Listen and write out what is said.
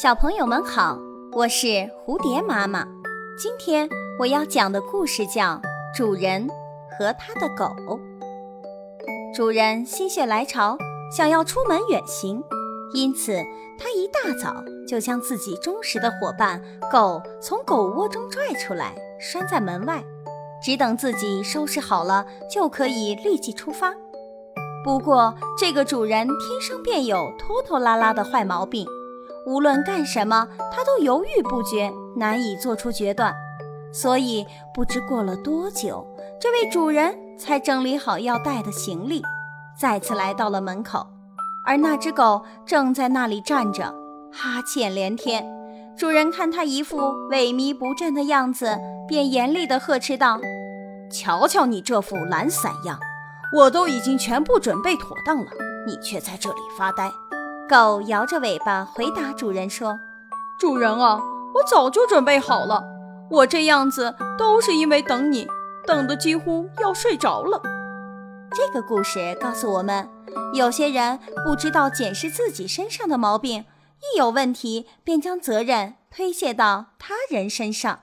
小朋友们好，我是蝴蝶妈妈。今天我要讲的故事叫《主人和他的狗》。主人心血来潮，想要出门远行，因此他一大早就将自己忠实的伙伴狗从狗窝中拽出来，拴在门外，只等自己收拾好了，就可以立即出发。不过，这个主人天生便有拖拖拉拉的坏毛病。无论干什么，他都犹豫不决，难以做出决断。所以不知过了多久，这位主人才整理好要带的行李，再次来到了门口。而那只狗正在那里站着，哈欠连天。主人看它一副萎靡不振的样子，便严厉地呵斥道：“瞧瞧你这副懒散样，我都已经全部准备妥当了，你却在这里发呆。”狗摇着尾巴回答主人说：“主人啊，我早就准备好了。我这样子都是因为等你，等得几乎要睡着了。”这个故事告诉我们，有些人不知道检视自己身上的毛病，一有问题便将责任推卸到他人身上。